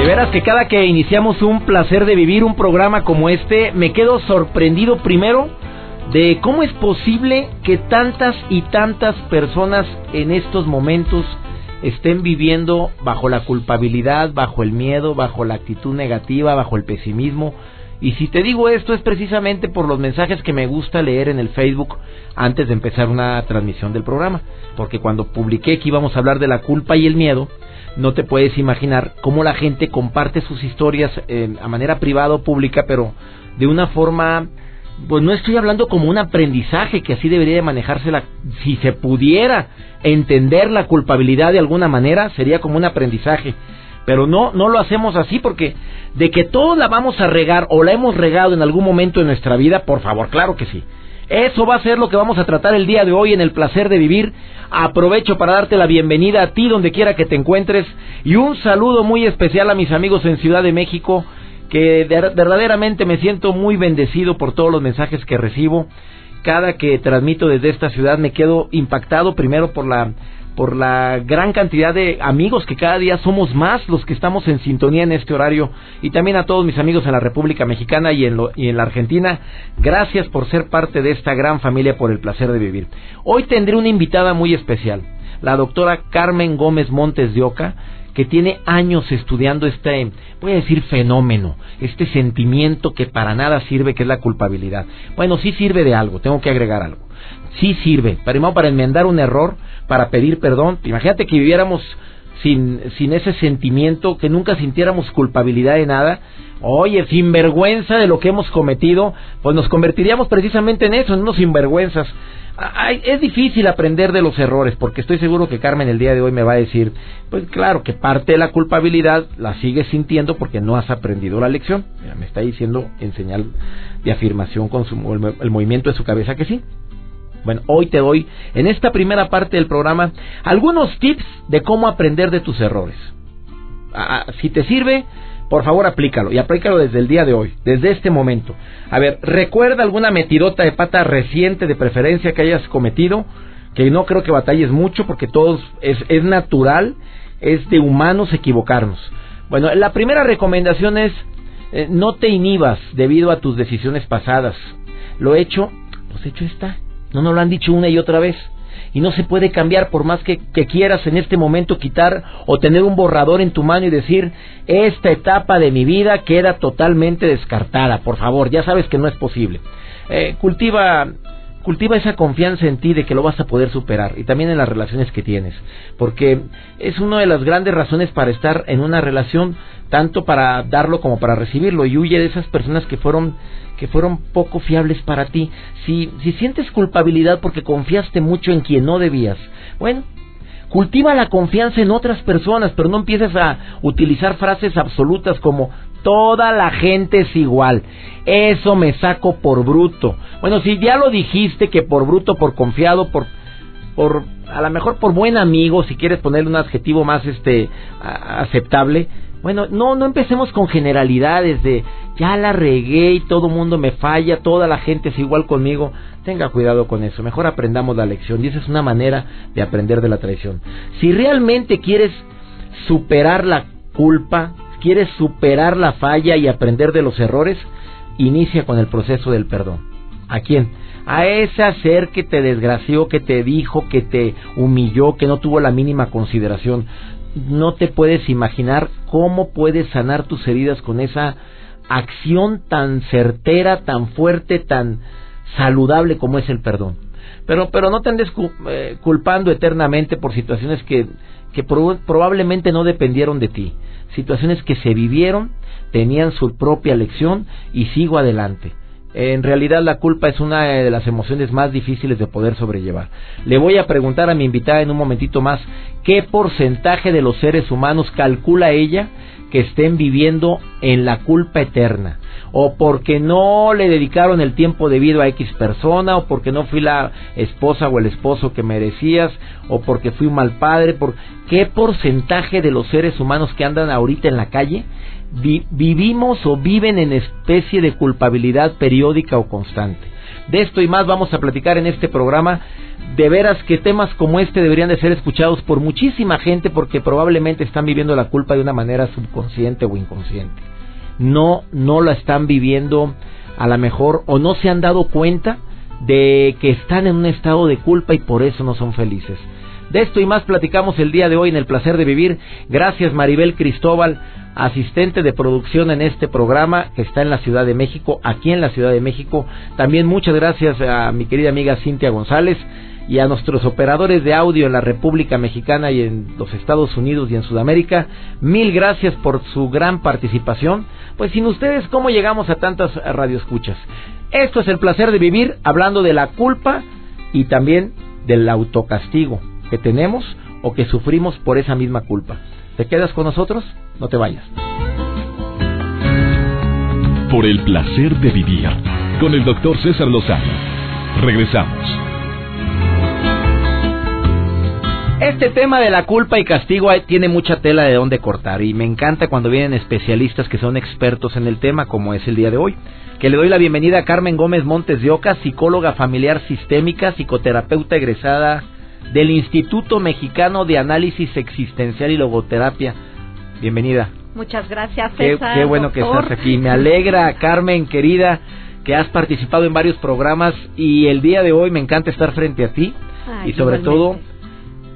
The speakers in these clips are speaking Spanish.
De veras que cada que iniciamos un placer de vivir un programa como este, me quedo sorprendido primero de cómo es posible que tantas y tantas personas en estos momentos estén viviendo bajo la culpabilidad, bajo el miedo, bajo la actitud negativa, bajo el pesimismo. Y si te digo esto es precisamente por los mensajes que me gusta leer en el Facebook antes de empezar una transmisión del programa. Porque cuando publiqué que íbamos a hablar de la culpa y el miedo, no te puedes imaginar cómo la gente comparte sus historias eh, a manera privada o pública, pero de una forma pues no estoy hablando como un aprendizaje que así debería de manejarse la, si se pudiera entender la culpabilidad de alguna manera sería como un aprendizaje pero no no lo hacemos así porque de que todos la vamos a regar o la hemos regado en algún momento de nuestra vida por favor claro que sí. Eso va a ser lo que vamos a tratar el día de hoy en el placer de vivir. Aprovecho para darte la bienvenida a ti donde quiera que te encuentres. Y un saludo muy especial a mis amigos en Ciudad de México que verdaderamente me siento muy bendecido por todos los mensajes que recibo. Cada que transmito desde esta ciudad me quedo impactado primero por la por la gran cantidad de amigos que cada día somos más los que estamos en sintonía en este horario y también a todos mis amigos en la República Mexicana y en, y en la Argentina. Gracias por ser parte de esta gran familia por el placer de vivir. Hoy tendré una invitada muy especial, la doctora Carmen Gómez Montes de Oca que tiene años estudiando este, voy a decir fenómeno, este sentimiento que para nada sirve, que es la culpabilidad. Bueno, sí sirve de algo, tengo que agregar algo. Sí sirve, para enmendar un error, para pedir perdón. Imagínate que viviéramos sin, sin ese sentimiento, que nunca sintiéramos culpabilidad de nada. Oye, sin vergüenza de lo que hemos cometido, pues nos convertiríamos precisamente en eso, en unos sinvergüenzas es difícil aprender de los errores, porque estoy seguro que Carmen el día de hoy me va a decir, pues claro, que parte de la culpabilidad la sigues sintiendo porque no has aprendido la lección. me está diciendo en señal de afirmación con el, movimiento de su cabeza que sí. Bueno, hoy te doy, en esta primera parte del programa, algunos tips de cómo aprender de tus errores. si te sirve, por favor, aplícalo y aplícalo desde el día de hoy, desde este momento. A ver, recuerda alguna metidota de pata reciente de preferencia que hayas cometido, que no creo que batalles mucho porque todos es, es natural, es de humanos equivocarnos. Bueno, la primera recomendación es eh, no te inhibas debido a tus decisiones pasadas. Lo hecho, pues hecho está. No nos lo han dicho una y otra vez y no se puede cambiar por más que, quieras en este momento quitar o tener un borrador en tu mano y decir, esta etapa de mi vida queda totalmente descartada, por favor, ya sabes que no es posible. Eh, cultiva cultiva esa confianza en ti de que lo vas a poder superar y también en las relaciones que tienes, porque es una de las grandes razones para estar en una relación, tanto para darlo como para recibirlo, y huye de esas personas que fueron que fueron poco fiables para ti. Si, si sientes culpabilidad porque confiaste mucho en quien no debías, bueno, cultiva la confianza en otras personas, pero no empieces a utilizar frases absolutas como toda la gente es igual. Eso me saco por bruto. Bueno, si ya lo dijiste que por bruto, por confiado, por por a lo mejor por buen amigo, si quieres ponerle un adjetivo más este aceptable, bueno, no, no empecemos con generalidades de ya la regué y todo mundo me falla, toda la gente es igual conmigo. Tenga cuidado con eso, mejor aprendamos la lección y esa es una manera de aprender de la traición. Si realmente quieres superar la culpa, quieres superar la falla y aprender de los errores, inicia con el proceso del perdón. ¿A quién? A ese ser que te desgració, que te dijo, que te humilló, que no tuvo la mínima consideración no te puedes imaginar cómo puedes sanar tus heridas con esa acción tan certera, tan fuerte, tan saludable como es el perdón. Pero, pero no te andes eh, culpando eternamente por situaciones que, que probablemente no dependieron de ti. Situaciones que se vivieron, tenían su propia lección y sigo adelante. En realidad la culpa es una de las emociones más difíciles de poder sobrellevar. Le voy a preguntar a mi invitada en un momentito más qué porcentaje de los seres humanos calcula ella que estén viviendo en la culpa eterna o porque no le dedicaron el tiempo debido a X persona, o porque no fui la esposa o el esposo que merecías, o porque fui un mal padre, por qué porcentaje de los seres humanos que andan ahorita en la calle vivimos o viven en especie de culpabilidad periódica o constante. De esto y más vamos a platicar en este programa. De veras que temas como este deberían de ser escuchados por muchísima gente porque probablemente están viviendo la culpa de una manera subconsciente o inconsciente no, no la están viviendo a lo mejor o no se han dado cuenta de que están en un estado de culpa y por eso no son felices. De esto y más platicamos el día de hoy en el placer de vivir. Gracias Maribel Cristóbal, asistente de producción en este programa que está en la Ciudad de México, aquí en la Ciudad de México. También muchas gracias a mi querida amiga Cintia González y a nuestros operadores de audio en la República Mexicana y en los Estados Unidos y en Sudamérica. Mil gracias por su gran participación. Pues sin ustedes, ¿cómo llegamos a tantas radioescuchas? Esto es el placer de vivir hablando de la culpa y también del autocastigo que tenemos o que sufrimos por esa misma culpa. ¿Te quedas con nosotros? No te vayas. Por el placer de vivir con el doctor César Lozano. Regresamos. Este tema de la culpa y castigo tiene mucha tela de dónde cortar y me encanta cuando vienen especialistas que son expertos en el tema como es el día de hoy. Que le doy la bienvenida a Carmen Gómez Montes de Oca, psicóloga familiar sistémica, psicoterapeuta egresada del Instituto Mexicano de Análisis Existencial y Logoterapia. Bienvenida. Muchas gracias, César. Qué, bueno que estás aquí. Me alegra, Carmen, querida, que has participado en varios programas y el día de hoy me encanta estar frente a ti y sobre todo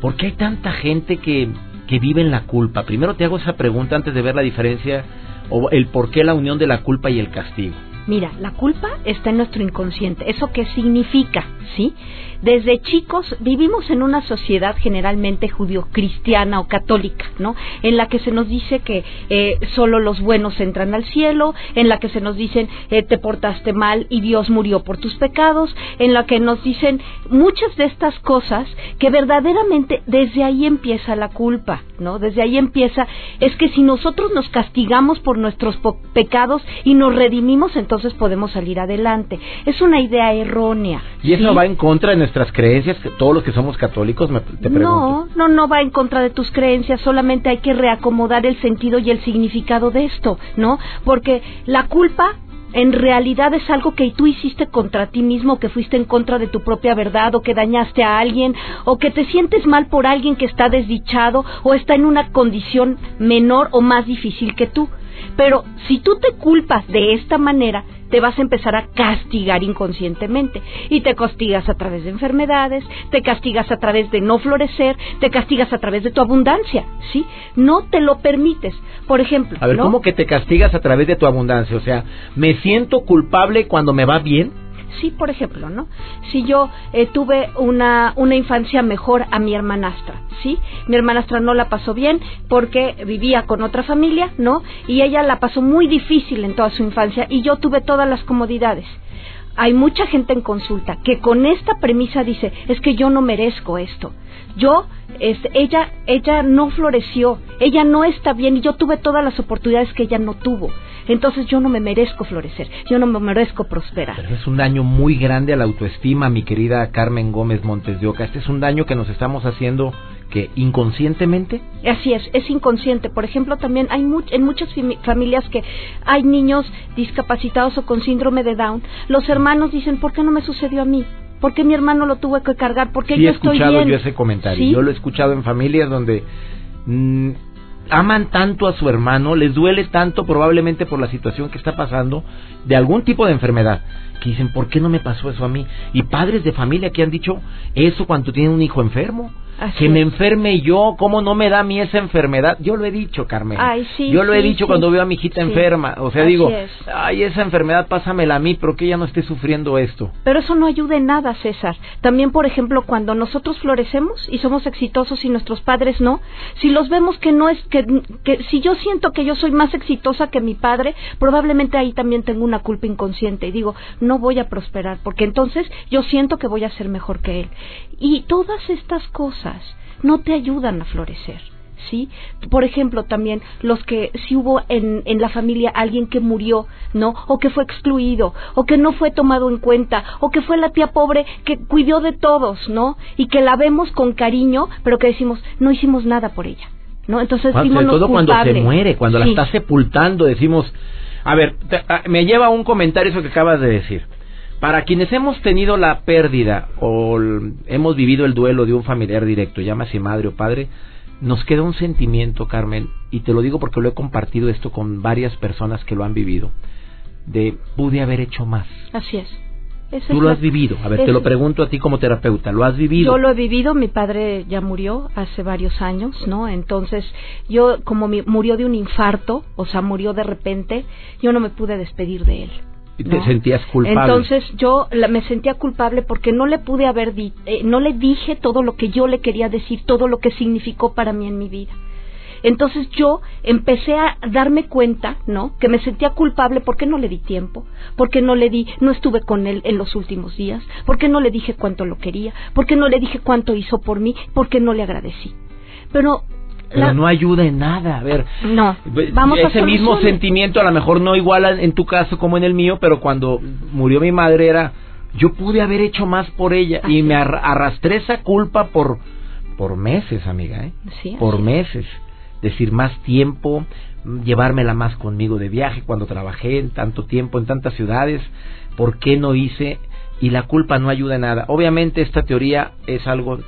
¿Por qué hay tanta gente que, que vive en la culpa? Primero te hago esa pregunta antes de ver la diferencia o el por qué la unión de la culpa y el castigo. Mira, la culpa está en nuestro inconsciente. ¿Eso qué significa? ¿Sí? Desde chicos vivimos en una sociedad generalmente judío-cristiana o católica, ¿no? En la que se nos dice que eh, solo los buenos entran al cielo, en la que se nos dicen eh, te portaste mal y Dios murió por tus pecados, en la que nos dicen muchas de estas cosas que verdaderamente desde ahí empieza la culpa, ¿no? Desde ahí empieza, es que si nosotros nos castigamos por nuestros pecados y nos redimimos, entonces podemos salir adelante. Es una idea errónea. Y eso va en contra de nuestras creencias, todos los que somos católicos, me, te pregunto. No, no, no va en contra de tus creencias, solamente hay que reacomodar el sentido y el significado de esto, ¿no? Porque la culpa en realidad es algo que tú hiciste contra ti mismo, que fuiste en contra de tu propia verdad, o que dañaste a alguien, o que te sientes mal por alguien que está desdichado, o está en una condición menor o más difícil que tú. Pero si tú te culpas de esta manera, te vas a empezar a castigar inconscientemente. Y te castigas a través de enfermedades, te castigas a través de no florecer, te castigas a través de tu abundancia, ¿sí? No te lo permites. Por ejemplo. A ver, ¿cómo que te castigas a través de tu abundancia? O sea, ¿me siento culpable cuando me va bien? Sí, por ejemplo, ¿no? Si yo eh, tuve una, una infancia mejor a mi hermanastra, ¿sí? Mi hermanastra no la pasó bien porque vivía con otra familia, ¿no? Y ella la pasó muy difícil en toda su infancia y yo tuve todas las comodidades hay mucha gente en consulta que con esta premisa dice, es que yo no merezco esto. Yo, es, ella, ella no floreció, ella no está bien y yo tuve todas las oportunidades que ella no tuvo. Entonces yo no me merezco florecer, yo no me merezco prosperar. Es un daño muy grande a la autoestima, mi querida Carmen Gómez Montes de Oca. Este es un daño que nos estamos haciendo que inconscientemente. Así es, es inconsciente. Por ejemplo, también hay en muchas familias que hay niños discapacitados o con síndrome de Down. Los hermanos dicen, ¿por qué no me sucedió a mí? ¿Por qué mi hermano lo tuvo que cargar? ¿Por qué yo estoy bien? he escuchado yo ese comentario. Yo lo he escuchado en familias donde mm, aman tanto a su hermano, les duele tanto probablemente por la situación que está pasando de algún tipo de enfermedad, que dicen, ¿por qué no me pasó eso a mí? Y padres de familia que han dicho eso cuando tienen un hijo enfermo. Que me enferme yo, ¿cómo no me da a mí esa enfermedad? Yo lo he dicho, Carmen. Ay, sí, yo lo he dicho sí. cuando veo a mi hijita enferma. O sea, Así digo, es. ay, esa enfermedad pásamela a mí, pero que ella no esté sufriendo esto. Pero eso no ayuda en nada, César. También, por ejemplo, cuando nosotros florecemos y somos exitosos y nuestros padres no, si los vemos que no es que, que si yo siento que yo soy más exitosa que mi padre, probablemente ahí también tengo una culpa inconsciente y digo, no voy a prosperar, porque entonces yo siento que voy a ser mejor que él. Y todas estas cosas no te ayudan a florecer. ¿sí? Por ejemplo, también los que si hubo en, en la familia alguien que murió, ¿no? O que fue excluido, o que no fue tomado en cuenta, o que fue la tía pobre que cuidó de todos, ¿no? Y que la vemos con cariño, pero que decimos, no hicimos nada por ella, ¿no? Entonces, Cuando- sobre todo cuando se muere, cuando la está sepultando, decimos, a ver, me lleva a un comentario eso que acabas de decir. Para quienes hemos tenido la pérdida o hemos vivido el duelo de un familiar directo, llámase madre o padre, nos queda un sentimiento, Carmen, y te lo digo porque lo he compartido esto con varias personas que lo han vivido, de pude haber hecho más. Así es. Esa Tú es lo has vivido. A ver, es- te lo pregunto a ti como terapeuta. ¿Lo has vivido? Yo lo he vivido, mi padre ya murió hace varios años, ¿no? Entonces, yo como mi- murió de un infarto, o sea, murió de repente, yo no me pude despedir de él. Y te ¿no? sentías culpable. Entonces yo la- me sentía culpable porque no le pude haber di- eh, no le dije todo lo que yo le quería decir, todo lo que significó para mí en mi vida. Entonces yo empecé a darme cuenta, ¿no? Que me sentía culpable porque no le di tiempo, porque no le di, no estuve con él en los últimos días, porque no le dije cuánto lo quería, porque no le dije cuánto hizo por mí, porque no le agradecí. Pero, Pero no ayuda en nada. A ver, no, vamos a ese mismo sentimiento a lo mejor no igual a- en tu caso como en el mío, pero cuando murió mi madre era yo pude haber hecho más por ella Así y me arrastré esa culpa por por meses, amiga, ¿eh? Sí, por meses. Decir más tiempo, llevármela más conmigo de viaje cuando trabajé en tanto tiempo en tantas ciudades, ¿por qué no hice? Y la culpa no ayuda en nada. Obviamente esta teoría es algo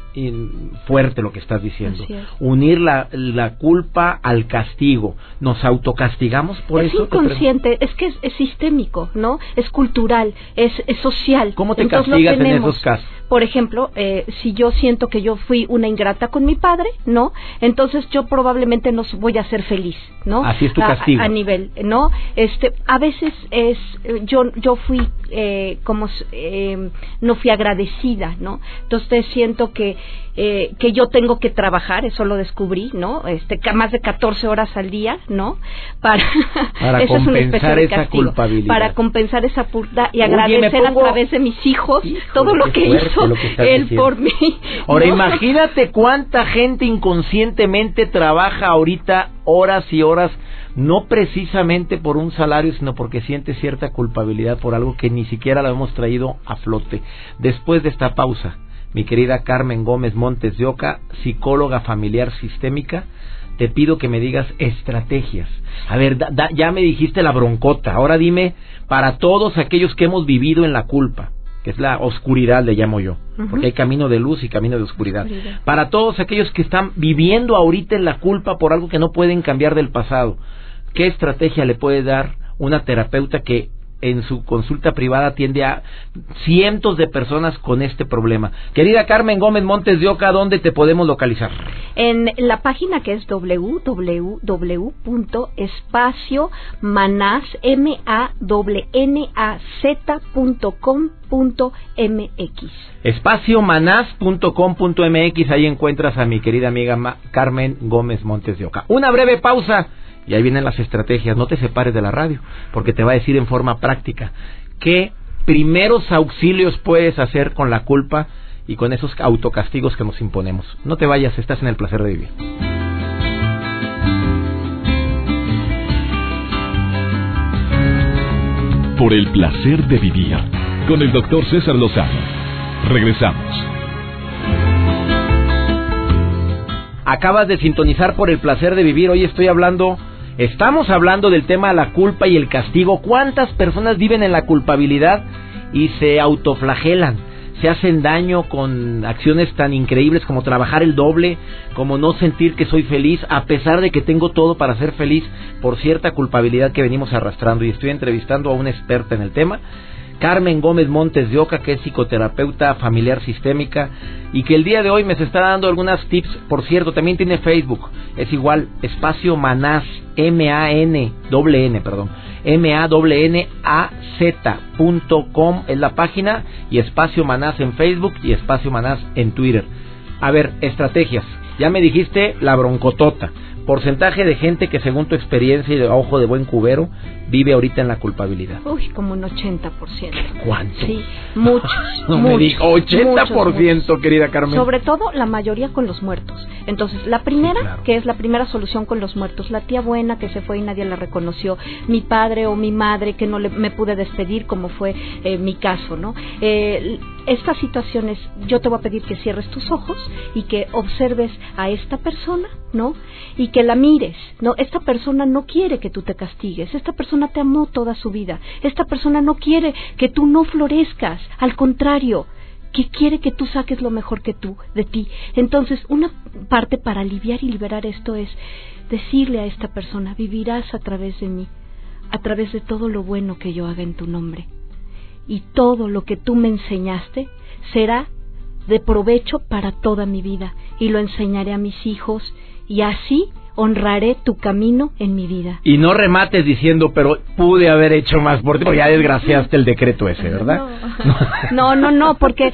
fuerte lo que estás diciendo. Es. Unir la, la culpa al castigo. Nos autocastigamos por es eso. pregunto. inconsciente, es que es, es sistémico, ¿no? Es cultural, es, es social. ¿Cómo te Entonces, castigas en esos casos? Por ejemplo, eh, si yo siento que yo fui una ingrata con mi padre, ¿no? Entonces yo probablemente no voy a ser feliz, ¿no? Así es tu A- castigo. A, nivel, ¿no? Este, a veces es, yo, yo fui eh, como, eh, no fui agradecida, ¿no? Entonces siento que, eh, que yo tengo que trabajar, eso lo descubrí, ¿no? Este, más de 14 horas al día, ¿no? Para, Para esa es una especie compensar esa culpabilidad. Para compensar esa culpa y Oye, agradecer pongo- a través de mis hijos todo lo que fuerte hizo lo que estás él diciendo. por mí. Ahora ¿no? imagínate cuánta gente inconscientemente trabaja ahorita horas y horas, no precisamente por un salario, sino porque siente cierta culpabilidad por algo que ni siquiera lo hemos traído a flote. Después de esta pausa, mi querida Carmen Gómez Montes de Oca, psicóloga familiar sistémica, te pido que me digas estrategias. A ver, da- da- ya me dijiste la broncota, ahora dime para todos aquellos que hemos vivido en la culpa, que es la oscuridad, le llamo yo, porque hay camino de luz y camino de oscuridad. Oscuridad. Para todos aquellos que están viviendo ahorita en la culpa por algo que no pueden cambiar del pasado, ¿qué estrategia le puede dar una terapeuta que en su consulta privada atiende a cientos de personas con este problema? Querida Carmen Gómez Montes de Oca, ¿dónde te podemos localizar? En la página que es www.espaciomanaz, m a n n a z.com.mx. espaciomanaz.com.mx, ahí encuentras a mi querida amiga Ma- Carmen Gómez Montes de Oca. Una breve pausa y ahí vienen las estrategias. No te separes de la radio, porque te va a decir en forma práctica qué primeros auxilios puedes hacer con la culpa y con esos autocastigos que nos imponemos. No te vayas, estás en el placer de vivir. Por el placer de vivir con el doctor César Lozano. Regresamos. Acabas de sintonizar por el placer de vivir. Hoy estoy hablando, estamos hablando del tema de la culpa y el castigo. ¿Cuántas personas viven en la culpabilidad y se autoflagelan? Se hacen daño con acciones tan increíbles como trabajar el doble, como no sentir que soy feliz, a pesar de que tengo todo para ser feliz por cierta culpabilidad que venimos arrastrando. Y estoy entrevistando a una experta en el tema Carmen Gómez Montes de Oca, que es psicoterapeuta familiar sistémica y que el día de hoy me está dando algunas tips. Por cierto, también tiene Facebook. Es igual, espacio Manás, M-A-N, doble N, perdón. M-A-N-A-Z.com es la página y espacio Manás en Facebook y espacio Manás en Twitter. A ver, estrategias. Ya me dijiste la broncotota porcentaje de gente que según tu experiencia y de ojo de buen cubero vive ahorita en la culpabilidad? Uy, como un 80%. ¿Cuánto? Sí, muchos. no me dijo 80%, querida Carmen. Sobre todo la mayoría con los muertos. Entonces, la primera, que es la primera solución con los muertos, la tía buena que se fue y nadie la reconoció, mi padre o mi madre que no le, me pude despedir como fue eh, mi caso, ¿no? Eh, estas situaciones, yo te voy a pedir que cierres tus ojos y que observes a esta persona, ¿no? Y que la mires, ¿no? Esta persona no quiere que tú te castigues, esta persona te amó toda su vida, esta persona no quiere que tú no florezcas, al contrario, que quiere que tú saques lo mejor que tú de ti. Entonces, una parte para aliviar y liberar esto es decirle a esta persona, vivirás a través de mí, a través de todo lo bueno que yo haga en tu nombre y todo lo que tú me enseñaste será de provecho para toda mi vida y lo enseñaré a mis hijos y así honraré tu camino en mi vida. Y no remates diciendo, pero pude haber hecho más por ti, porque ya desgraciaste el decreto ese, ¿verdad? No, no, no, porque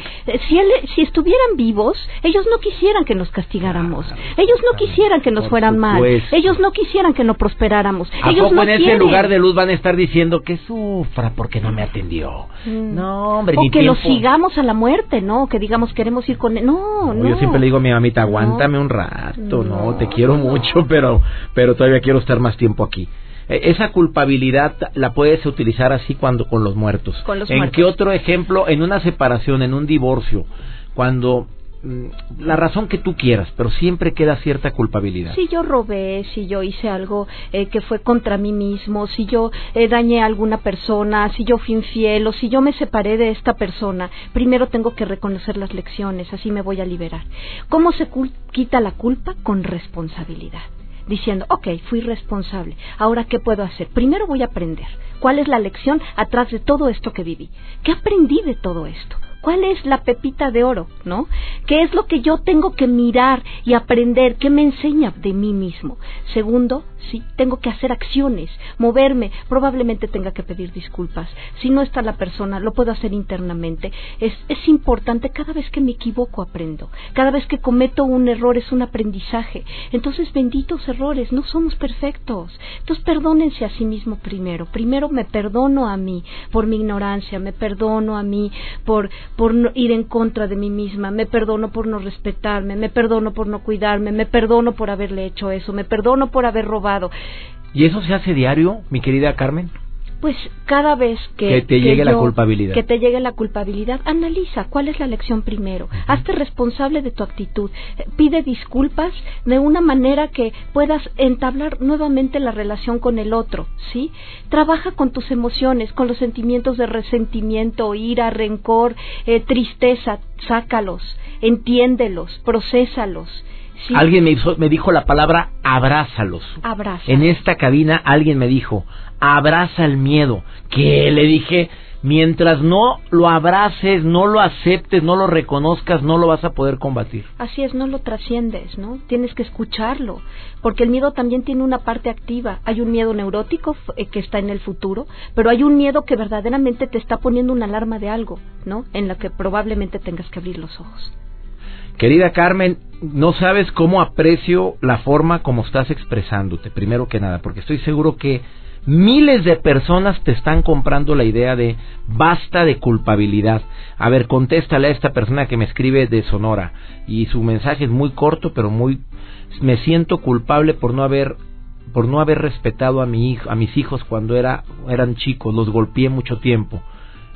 si, si estuvieran vivos, ellos no quisieran que nos castigáramos, ellos no quisieran que nos fueran mal, ellos no quisieran que no prosperáramos. ¿A ellos poco en ese lugar de luz van a estar diciendo que sufra porque no me atendió? Mm. No, hombre, O que lo sigamos a la muerte, ¿no? Que digamos queremos ir con él. No, no. Yo siempre le digo a mi mamita, aguántame un rato, no, te quiero mucho, pero, pero todavía quiero estar más tiempo aquí. E, esa culpabilidad la puedes utilizar así cuando con los muertos. ¿En qué otro ejemplo? En una separación, en un divorcio, cuando mm, la razón que tú quieras, pero siempre queda cierta culpabilidad. Si yo robé, si yo hice algo eh, que fue contra mí mismo, si yo eh, dañé a alguna persona, si yo fui infiel o si yo me separé de esta persona, primero tengo que reconocer las lecciones, así me voy a liberar. ¿Cómo se quita la culpa? Con responsabilidad diciendo, ok, fui responsable, ahora ¿qué puedo hacer? Primero voy a aprender. ¿Cuál es la lección atrás de todo esto que viví? ¿Qué aprendí de todo esto? ¿Cuál es la pepita de oro, no? ¿Qué es lo que yo tengo que mirar y aprender? ¿Qué me enseña de mí mismo? Segundo, sí, tengo que hacer acciones, moverme, probablemente tenga que pedir disculpas. Si no está la persona, lo puedo hacer internamente. Es, es importante, cada vez que me equivoco aprendo, cada vez que cometo un error es un aprendizaje. Entonces, benditos errores, no somos perfectos. Entonces, perdónense a sí mismo primero. Primero me perdono a mí por mi ignorancia, me perdono a mí por por no ir en contra de mí misma, me perdono por no respetarme, me perdono por no cuidarme, me perdono por haberle hecho eso, me perdono por haber robado. ¿Y eso se hace diario, mi querida Carmen? Pues cada vez que, que te llegue la culpabilidad. Que te llegue la culpabilidad, analiza cuál es la lección primero. Hazte responsable de tu actitud. Eh, pide disculpas de una manera que puedas entablar nuevamente la relación con el otro, ¿sí? Trabaja con tus emociones, con los sentimientos de resentimiento, ira, rencor, eh, tristeza, sácalos, entiéndelos, procesalos Alguien me, me dijo la palabra abrázalos. Abraza. En esta cabina alguien me dijo, abraza el miedo. Que le dije, mientras no lo abraces, no lo aceptes, no lo reconozcas, no lo vas a poder combatir. Así es, no lo trasciendes, ¿no? Tienes que escucharlo, porque el miedo también tiene una parte activa. Hay un miedo neurótico eh, que está en el futuro, pero hay un miedo que verdaderamente te está poniendo una alarma de algo, ¿no? En la que probablemente tengas que abrir los ojos. Querida Carmen, no sabes cómo aprecio la forma como estás expresándote, primero que nada, porque estoy seguro que miles de personas te están comprando la idea de basta de culpabilidad. A ver, contéstale a esta persona que me escribe de Sonora y su mensaje es muy corto, pero muy me siento culpable por no haber por no haber respetado a mi hijo, a mis hijos cuando era, eran chicos, los golpeé mucho tiempo.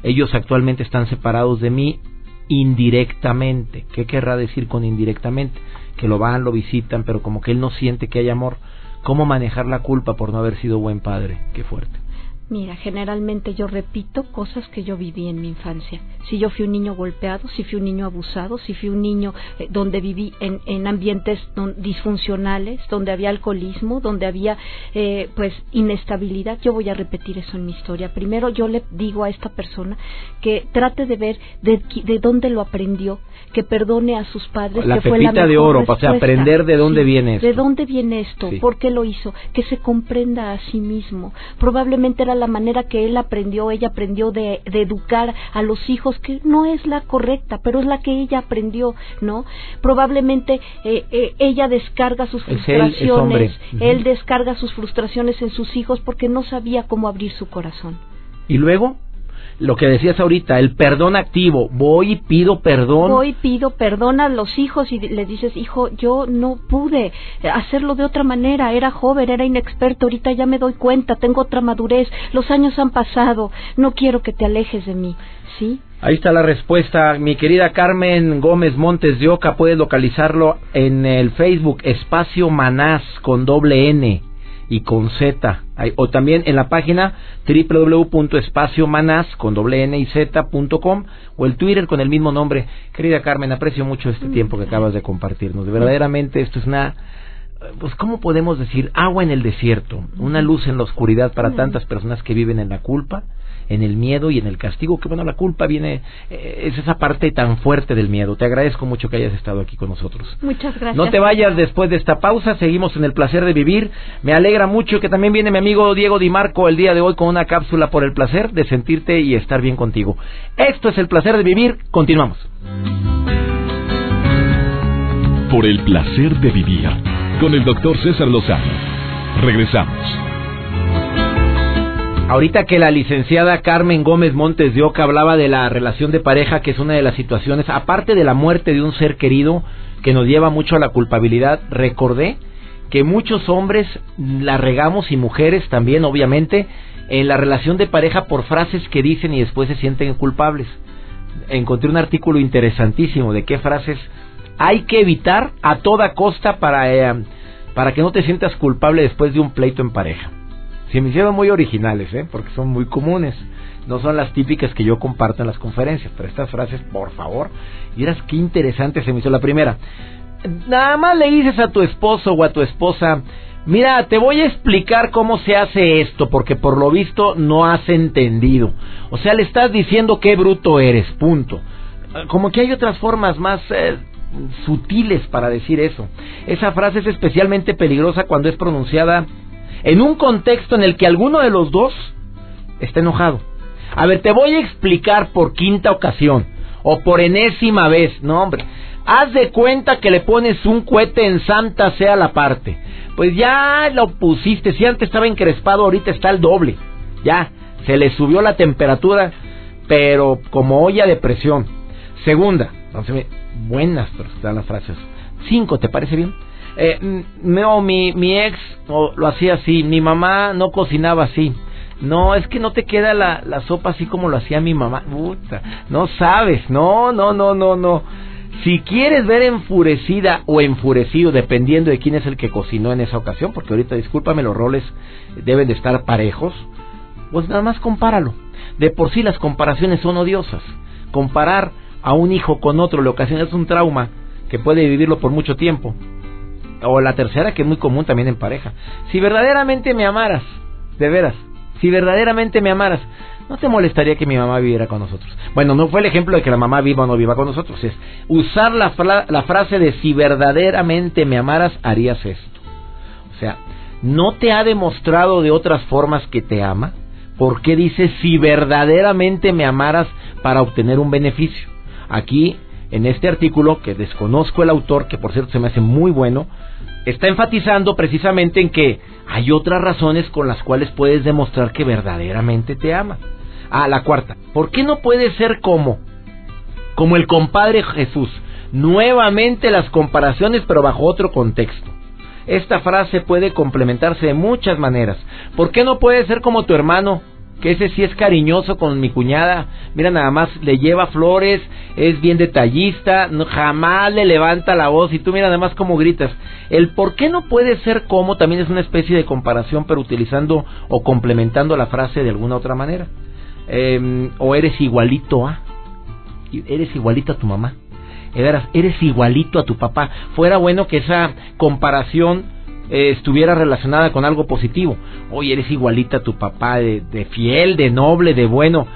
Ellos actualmente están separados de mí indirectamente. ¿Qué querrá decir con indirectamente? Que lo van, lo visitan, pero como que él no siente que hay amor. ¿Cómo manejar la culpa por no haber sido buen padre? Qué fuerte. Mira, generalmente yo repito cosas que yo viví en mi infancia. Si yo fui un niño golpeado, si fui un niño abusado, si fui un niño eh, donde viví en, en ambientes disfuncionales, donde había alcoholismo, donde había eh, pues inestabilidad, yo voy a repetir eso en mi historia. Primero yo le digo a esta persona que trate de ver de, de dónde lo aprendió, que perdone a sus padres. La que fue la de oro, para aprender de dónde viene esto. De dónde viene esto, por qué lo hizo, que se comprenda a sí mismo. Probablemente era la manera que él aprendió, ella aprendió de, educar a los hijos, que no es la correcta, pero es la que ella aprendió, ¿no? Probablemente eh, eh, ella descarga sus frustraciones, él descarga sus frustraciones en sus hijos porque no sabía cómo abrir su corazón. ¿Y luego? Lo que decías ahorita, el perdón activo, voy y pido perdón. Voy y pido perdón a los hijos y le dices, hijo, yo no pude hacerlo de otra manera, era joven, era inexperto, ahorita ya me doy cuenta, tengo otra madurez, los años han pasado, no quiero que te alejes de mí, ¿sí? Ahí está la respuesta, mi querida Carmen Gómez Montes de Oca, puedes localizarlo en el Facebook Espacio Manás con doble N y con Z. O también en la página www.espaciomanas con doble N y Z.com o el Twitter con el mismo nombre. Querida Carmen, aprecio mucho este tiempo que acabas de compartirnos. Verdaderamente esto es una pues cómo podemos decir agua en el desierto, una luz en la oscuridad para tantas personas que viven en la culpa, en el miedo y en el castigo, que bueno, la culpa viene, eh, es esa parte tan fuerte del miedo. Te agradezco mucho que hayas estado aquí con nosotros. Muchas gracias. No te vayas después de esta pausa, seguimos en el placer de vivir. Me alegra mucho que también viene mi amigo Diego Di Marco el día de hoy con una cápsula por el placer de sentirte y estar bien contigo. Esto es el placer de vivir, continuamos. Por el placer de vivir con el doctor César Lozano. Regresamos. Ahorita que la licenciada Carmen Gómez Montes de Oca hablaba de la relación de pareja, que es una de las situaciones, aparte de la muerte de un ser querido que nos lleva mucho a la culpabilidad, recordé que muchos hombres la regamos y mujeres también, obviamente, en la relación de pareja por frases que dicen y después se sienten culpables. Encontré un artículo interesantísimo de qué frases hay que evitar a toda costa para, eh, para que no te sientas culpable después de un pleito en pareja. Se me hicieron muy originales, ¿eh? porque son muy comunes. No son las típicas que yo comparto en las conferencias, pero estas frases, por favor. Y eras qué interesante se me hizo la primera. Nada más le dices a tu esposo o a tu esposa, mira, te voy a explicar cómo se hace esto, porque por lo visto no has entendido. O sea, le estás diciendo qué bruto eres, punto. Como que hay otras formas más eh, sutiles para decir eso. Esa frase es especialmente peligrosa cuando es pronunciada en un contexto en el que alguno de los dos está enojado. A ver, te voy a explicar por quinta ocasión o por enésima vez. No, hombre, haz de cuenta que le pones un cohete en Santa sea la parte. Pues ya lo pusiste, si antes estaba encrespado, ahorita está el doble. Ya, se le subió la temperatura, pero como olla de presión. Segunda, entonces, buenas están las frases. Cinco, ¿te parece bien? eh, no, mi, mi ex lo hacía así, mi mamá no cocinaba así. No, es que no te queda la, la sopa así como lo hacía mi mamá. Puta, no sabes, no, no, no, no, no. Si quieres ver enfurecida o enfurecido, dependiendo de quién es el que cocinó en esa ocasión, porque ahorita, discúlpame, los roles deben de estar parejos, pues nada más compáralo. De por sí las comparaciones son odiosas. Comparar a un hijo con otro le ocasiona un trauma que puede vivirlo por mucho tiempo o la tercera que es muy común también en pareja. Si verdaderamente me amaras, de veras, si verdaderamente me amaras, no te molestaría que mi mamá viviera con nosotros. Bueno, no fue el ejemplo de que la mamá viva o no viva con nosotros, es usar la, la frase de si verdaderamente me amaras, harías esto. O sea, no te ha demostrado de otras formas que te ama, ¿por qué dice si verdaderamente me amaras para obtener un beneficio? Aquí en este artículo, que desconozco el autor, que por cierto se me hace muy bueno, está enfatizando precisamente en que hay otras razones con las cuales puedes demostrar que verdaderamente te ama. Ah, la cuarta. ¿Por qué no puede ser como? Como el compadre Jesús. Nuevamente las comparaciones, pero bajo otro contexto. Esta frase puede complementarse de muchas maneras. ¿Por qué no puede ser como tu hermano que ese sí es cariñoso con mi cuñada. Mira, nada más le lleva flores, es bien detallista, jamás le levanta la voz y tú mira nada más cómo gritas. El por qué no puede ser como también es una especie de comparación, pero utilizando o complementando la frase de alguna otra manera. Em, o eres igualito a, eres igualito a tu mamá. Eres igualito a tu papá. Fuera bueno que esa comparación eh, estuviera relacionada con algo positivo. Oye, eres igualita a tu papá, de, fiel, de noble, de bueno.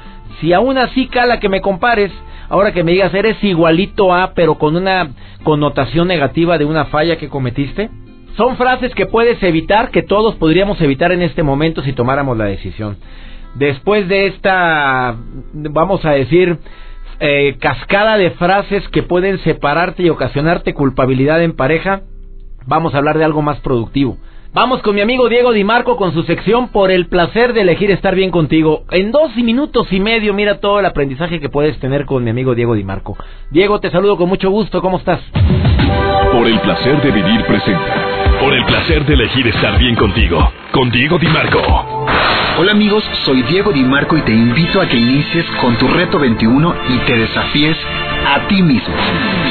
Si aún así cala que me compares, ahora que me digas eres igualito a, pero con una connotación negativa de una falla que cometiste, son frases que puedes evitar, que todos podríamos evitar en este momento si tomáramos la decisión. Después de esta, vamos a decir, eh, cascada de frases que pueden separarte y ocasionarte culpabilidad en pareja, vamos a hablar de algo más productivo. Vamos con mi amigo Diego Di Marco con su sección por el placer de elegir estar bien contigo. En dos minutos y medio, mira todo el aprendizaje que puedes tener con mi amigo Diego Di Marco. Diego, te saludo con mucho gusto. ¿Cómo estás? Por el placer de vivir presenta. Por el placer de elegir estar bien contigo. Con Diego Di Marco. Hola amigos, soy Diego Di Marco y te invito a que inicies con tu reto 21 y te desafíes a ti mismo.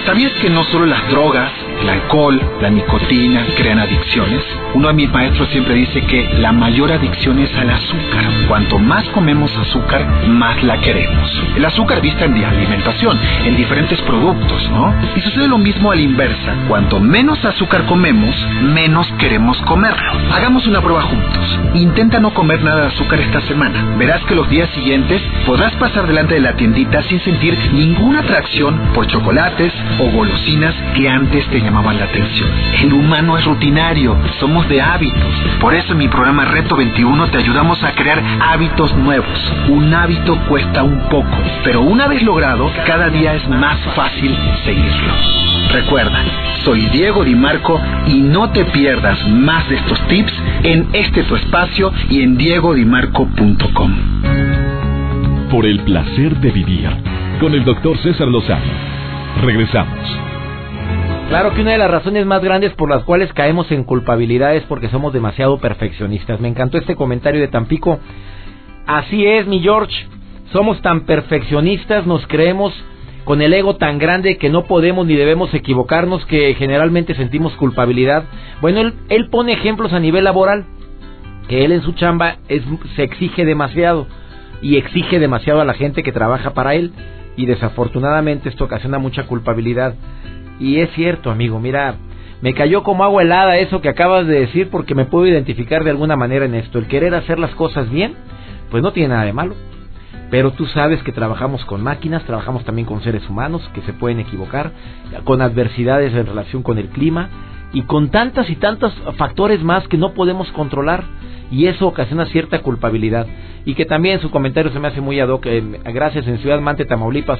¿Sabías que no solo las drogas, el alcohol, la nicotina crean adicciones? Uno de mis maestros siempre dice que la mayor adicción es al azúcar. Cuanto más comemos azúcar, más la queremos. El azúcar vista en la alimentación, en diferentes productos, ¿no? Y sucede lo mismo a la inversa. Cuanto menos azúcar comemos, menos queremos comerlo. Hagamos una prueba juntos. Intenta no comer nada de azúcar esta semana. Verás que los días siguientes podrás pasar delante de la tiendita sin sentir ninguna atracción por chocolates o golosinas que antes te llamaban la atención. El humano es rutinario, somos de hábitos. Por eso en mi programa Reto 21 te ayudamos a crear hábitos nuevos. Un hábito cuesta un poco, pero una vez logrado, cada día es más fácil seguirlo. Recuerda, soy Diego Di Marco y no te pierdas más de estos tips en este tu espacio y en diegodimarco.com. Por el placer de vivir con el doctor César Lozano. Regresamos. Claro que una de las razones más grandes por las cuales caemos en culpabilidad es porque somos demasiado perfeccionistas. Me encantó este comentario de Tampico. Así es, mi George. Somos tan perfeccionistas, nos creemos con el ego tan grande que no podemos ni debemos equivocarnos que generalmente sentimos culpabilidad. Bueno, él, él pone ejemplos a nivel laboral, que él en su chamba es, se exige demasiado y exige demasiado a la gente que trabaja para él y desafortunadamente esto ocasiona mucha culpabilidad. Y es cierto, amigo, mira, me cayó como agua helada eso que acabas de decir porque me puedo identificar de alguna manera en esto. El querer hacer las cosas bien, pues no tiene nada de malo. Pero tú sabes que trabajamos con máquinas, trabajamos también con seres humanos que se pueden equivocar, con adversidades en relación con el clima y con tantas y tantos factores más que no podemos controlar. Y eso ocasiona cierta culpabilidad. Y que también su comentario se me hace muy ad hoc. Gracias en Ciudad Mante Tamaulipas.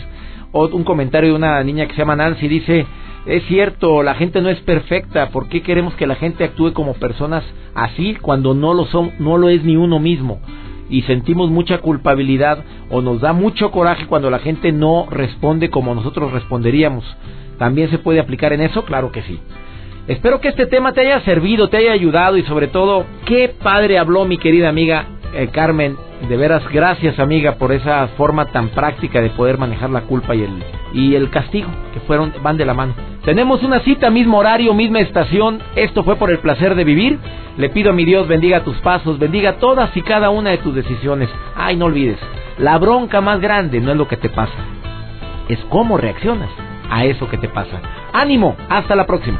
O un comentario de una niña que se llama Nancy. Dice es cierto la gente no es perfecta. ¿por qué queremos que la gente actúe como personas así cuando no lo son no lo es ni uno mismo y sentimos mucha culpabilidad o nos da mucho coraje cuando la gente no responde como nosotros responderíamos. También se puede aplicar en eso claro que sí. Espero que este tema te haya servido, te haya ayudado y sobre todo, qué padre habló mi querida amiga eh, Carmen. De veras, gracias amiga por esa forma tan práctica de poder manejar la culpa y el, y el castigo, que fueron, van de la mano. Tenemos una cita, mismo horario, misma estación. Esto fue por el placer de vivir. Le pido a mi Dios bendiga tus pasos, bendiga todas y cada una de tus decisiones. Ay, no olvides, la bronca más grande no es lo que te pasa, es cómo reaccionas a eso que te pasa. Ánimo, hasta la próxima.